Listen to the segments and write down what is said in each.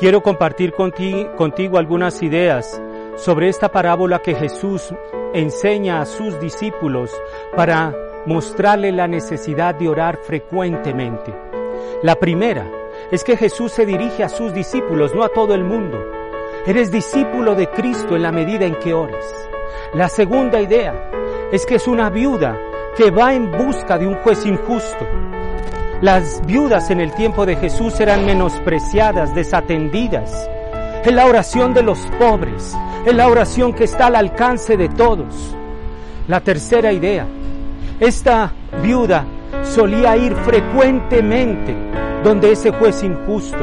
quiero compartir contigo algunas ideas sobre esta parábola que Jesús enseña a sus discípulos para mostrarle la necesidad de orar frecuentemente. La primera es que Jesús se dirige a sus discípulos, no a todo el mundo. Eres discípulo de Cristo en la medida en que ores. La segunda idea es que es una viuda que va en busca de un juez injusto. Las viudas en el tiempo de Jesús eran menospreciadas, desatendidas. Es la oración de los pobres, es la oración que está al alcance de todos. La tercera idea, esta viuda solía ir frecuentemente donde ese juez injusto.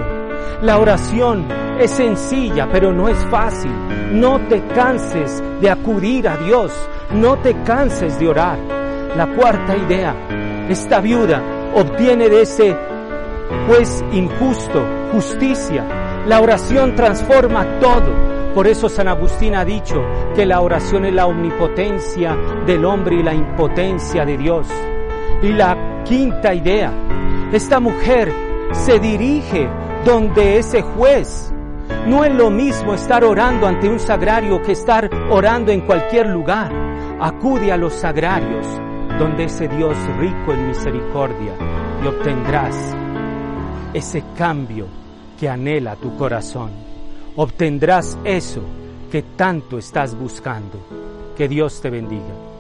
La oración es sencilla, pero no es fácil. No te canses de acudir a Dios, no te canses de orar. La cuarta idea, esta viuda obtiene de ese juez injusto justicia. La oración transforma todo. Por eso San Agustín ha dicho que la oración es la omnipotencia del hombre y la impotencia de Dios. Y la quinta idea, esta mujer se dirige donde ese juez. No es lo mismo estar orando ante un sagrario que estar orando en cualquier lugar. Acude a los sagrarios, donde ese Dios rico en misericordia, y obtendrás ese cambio que anhela tu corazón. Obtendrás eso que tanto estás buscando. Que Dios te bendiga.